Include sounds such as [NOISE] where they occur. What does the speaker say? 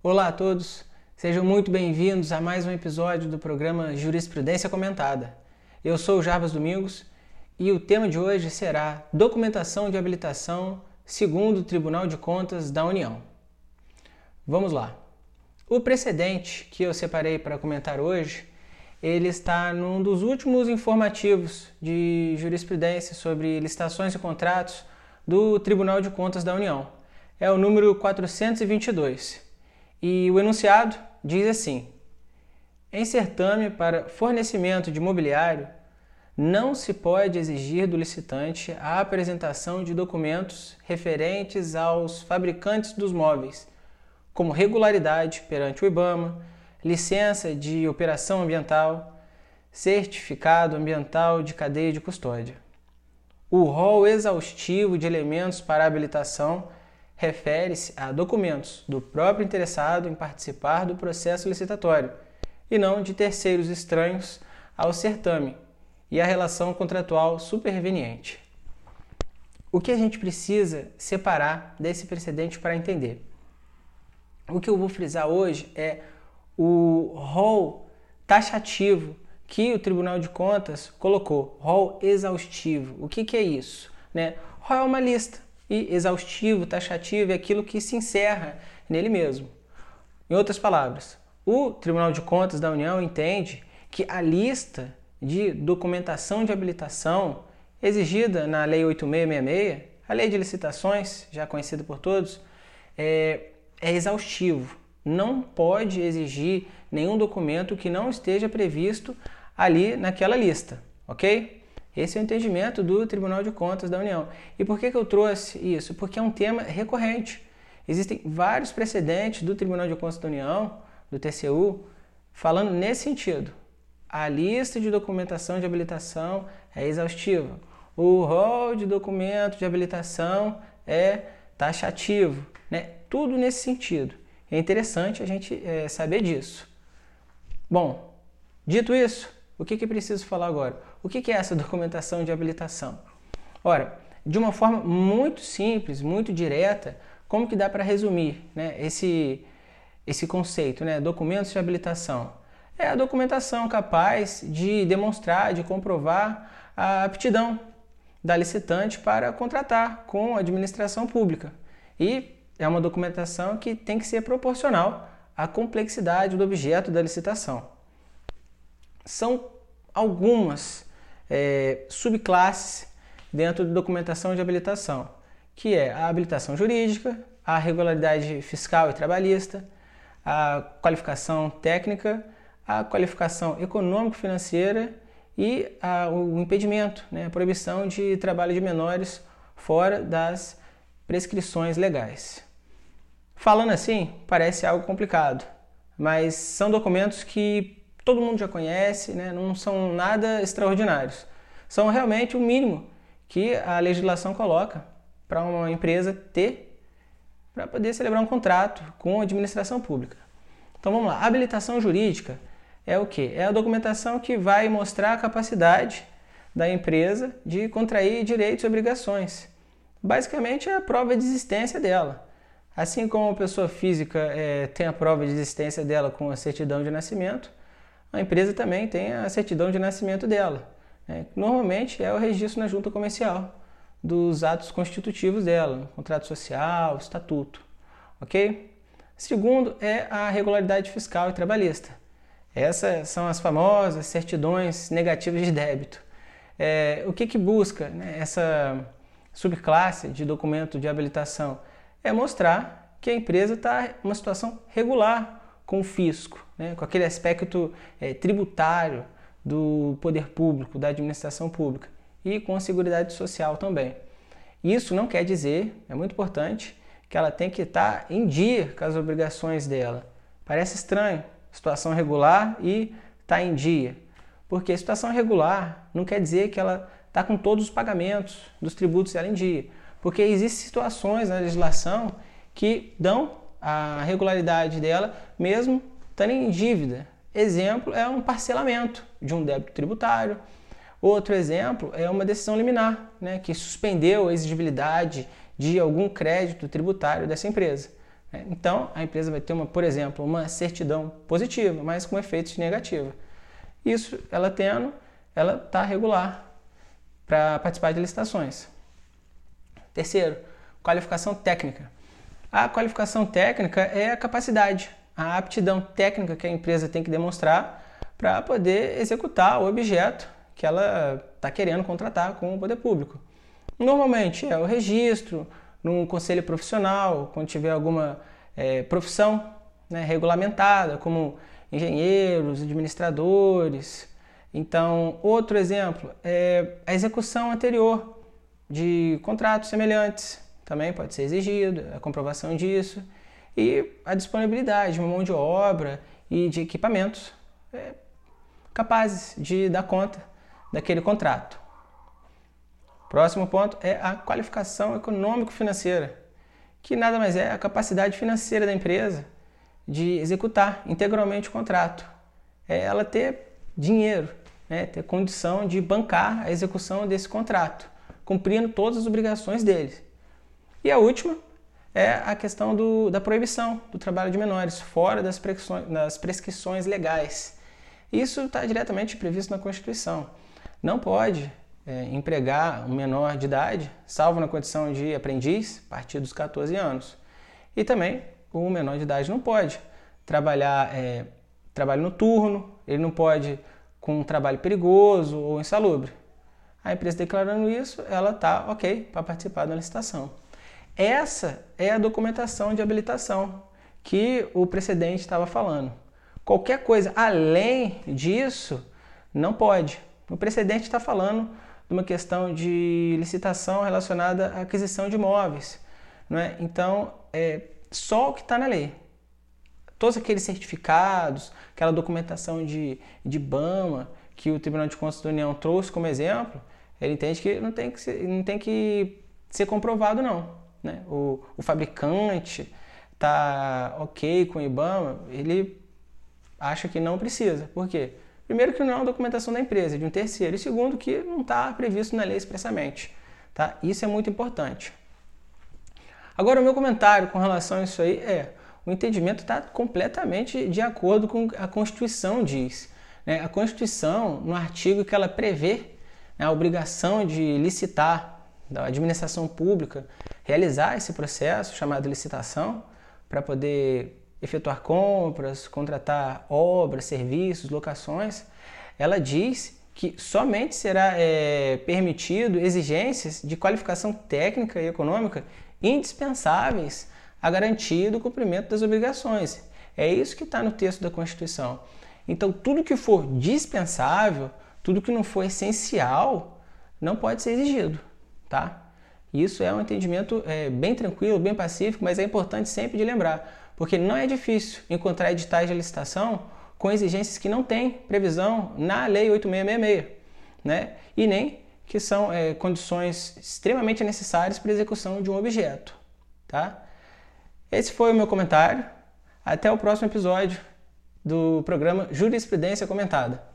Olá a todos, sejam muito bem-vindos a mais um episódio do programa Jurisprudência Comentada. Eu sou o Jarbas Domingos e o tema de hoje será Documentação de habilitação segundo o Tribunal de Contas da União. Vamos lá. O precedente que eu separei para comentar hoje, ele está num dos últimos informativos de jurisprudência sobre licitações e contratos do Tribunal de Contas da União. É o número 422. E o enunciado diz assim: Em certame para fornecimento de mobiliário, não se pode exigir do licitante a apresentação de documentos referentes aos fabricantes dos móveis como regularidade perante o IBAMA, licença de operação ambiental, certificado ambiental de cadeia de custódia. O rol exaustivo de elementos para habilitação refere-se a documentos do próprio interessado em participar do processo licitatório e não de terceiros estranhos ao certame e à relação contratual superveniente. O que a gente precisa separar desse precedente para entender? o que eu vou frisar hoje é o rol taxativo que o Tribunal de Contas colocou, rol exaustivo. O que, que é isso? Né? Rol é uma lista e exaustivo, taxativo é aquilo que se encerra nele mesmo. Em outras palavras, o Tribunal de Contas da União entende que a lista de documentação de habilitação exigida na Lei 8666, a Lei de Licitações, já conhecida por todos, é, é exaustivo. Não pode exigir nenhum documento que não esteja previsto ali naquela lista, ok? Esse é o entendimento do Tribunal de Contas da União. E por que, que eu trouxe isso? Porque é um tema recorrente. Existem vários precedentes do Tribunal de Contas da União, do TCU, falando nesse sentido. A lista de documentação de habilitação é exaustiva. O rol de documento de habilitação é taxativo. Né? Tudo nesse sentido. É interessante a gente é, saber disso. Bom, dito isso, o que, que preciso falar agora? O que, é essa [LAUGHS] documentação de habilitação? Ora, de uma forma muito simples, muito direta, como que dá para resumir né, esse, esse conceito, né, documentos de habilitação? É a documentação capaz de demonstrar, de comprovar a aptidão da licitante para contratar com a administração pública. E é uma documentação que tem que ser proporcional à complexidade do objeto da licitação. São algumas é, subclasses dentro da documentação de habilitação, que é a habilitação jurídica, a regularidade fiscal e trabalhista, a qualificação técnica, a qualificação econômico-financeira e a, o impedimento, né, a proibição de trabalho de menores fora das prescrições legais. Falando assim, parece algo complicado, mas são documentos que todo mundo já conhece, né? não são nada extraordinários. São realmente o mínimo que a legislação coloca para uma empresa ter para poder celebrar um contrato com a administração pública. Então vamos lá, habilitação jurídica é o que? É a documentação que vai mostrar a capacidade da empresa de contrair direitos e obrigações. Basicamente é a prova de existência dela. Assim como a pessoa física é, tem a prova de existência dela com a certidão de nascimento, a empresa também tem a certidão de nascimento dela. Né? Normalmente é o registro na junta comercial dos atos constitutivos dela, contrato social, estatuto, ok? Segundo é a regularidade fiscal e trabalhista. Essas são as famosas certidões negativas de débito. É, o que, que busca né, essa subclasse de documento de habilitação? é mostrar que a empresa está em uma situação regular com o fisco, né? com aquele aspecto é, tributário do poder público, da administração pública e com a seguridade social também. Isso não quer dizer, é muito importante, que ela tem que estar em dia com as obrigações dela. Parece estranho, situação regular e está em dia. Porque situação regular não quer dizer que ela está com todos os pagamentos dos tributos dela em dia. Porque existem situações na legislação que dão a regularidade dela mesmo estando em dívida. Exemplo é um parcelamento de um débito tributário. Outro exemplo é uma decisão liminar, né, que suspendeu a exigibilidade de algum crédito tributário dessa empresa. Né? Então, a empresa vai ter, uma, por exemplo, uma certidão positiva, mas com efeitos negativos. Isso, ela tendo, ela está regular para participar de licitações. Terceiro, qualificação técnica. A qualificação técnica é a capacidade, a aptidão técnica que a empresa tem que demonstrar para poder executar o objeto que ela está querendo contratar com o poder público. Normalmente é o registro num conselho profissional, quando tiver alguma é, profissão né, regulamentada, como engenheiros, administradores. Então, outro exemplo é a execução anterior de contratos semelhantes, também pode ser exigido, a comprovação disso, e a disponibilidade de uma mão de obra e de equipamentos é, capazes de dar conta daquele contrato. Próximo ponto é a qualificação econômico-financeira, que nada mais é a capacidade financeira da empresa de executar integralmente o contrato. É ela ter dinheiro, né, ter condição de bancar a execução desse contrato, cumprindo todas as obrigações deles. E a última é a questão do, da proibição do trabalho de menores, fora das prescrições, das prescrições legais. Isso está diretamente previsto na Constituição. Não pode é, empregar um menor de idade, salvo na condição de aprendiz, a partir dos 14 anos. E também o menor de idade não pode trabalhar é, trabalho noturno, ele não pode com um trabalho perigoso ou insalubre. A empresa declarando isso, ela está ok para participar da licitação. Essa é a documentação de habilitação que o precedente estava falando. Qualquer coisa além disso não pode. O precedente está falando de uma questão de licitação relacionada à aquisição de imóveis. Não é? Então, é só o que está na lei. Todos aqueles certificados, aquela documentação de, de BAMA que o Tribunal de Contas da União trouxe como exemplo, ele entende que não tem que ser, não tem que ser comprovado, não. Né? O, o fabricante está ok com o IBAMA, ele acha que não precisa. Por quê? Primeiro que não é uma documentação da empresa, é de um terceiro. E segundo que não está previsto na lei expressamente. Tá? Isso é muito importante. Agora, o meu comentário com relação a isso aí é: o entendimento está completamente de acordo com a Constituição diz. Né? A Constituição, no artigo que ela prevê né, a obrigação de licitar da administração pública, realizar esse processo chamado licitação, para poder efetuar compras, contratar obras, serviços, locações, ela diz que somente será é, permitido exigências de qualificação técnica e econômica indispensáveis à garantia do cumprimento das obrigações. É isso que está no texto da Constituição. Então, tudo que for dispensável, tudo que não for essencial, não pode ser exigido, tá? Isso é um entendimento é, bem tranquilo, bem pacífico, mas é importante sempre de lembrar porque não é difícil encontrar editais de licitação com exigências que não têm previsão na Lei 8666, né? e nem que são é, condições extremamente necessárias para a execução de um objeto. Tá? Esse foi o meu comentário. Até o próximo episódio do programa Jurisprudência Comentada.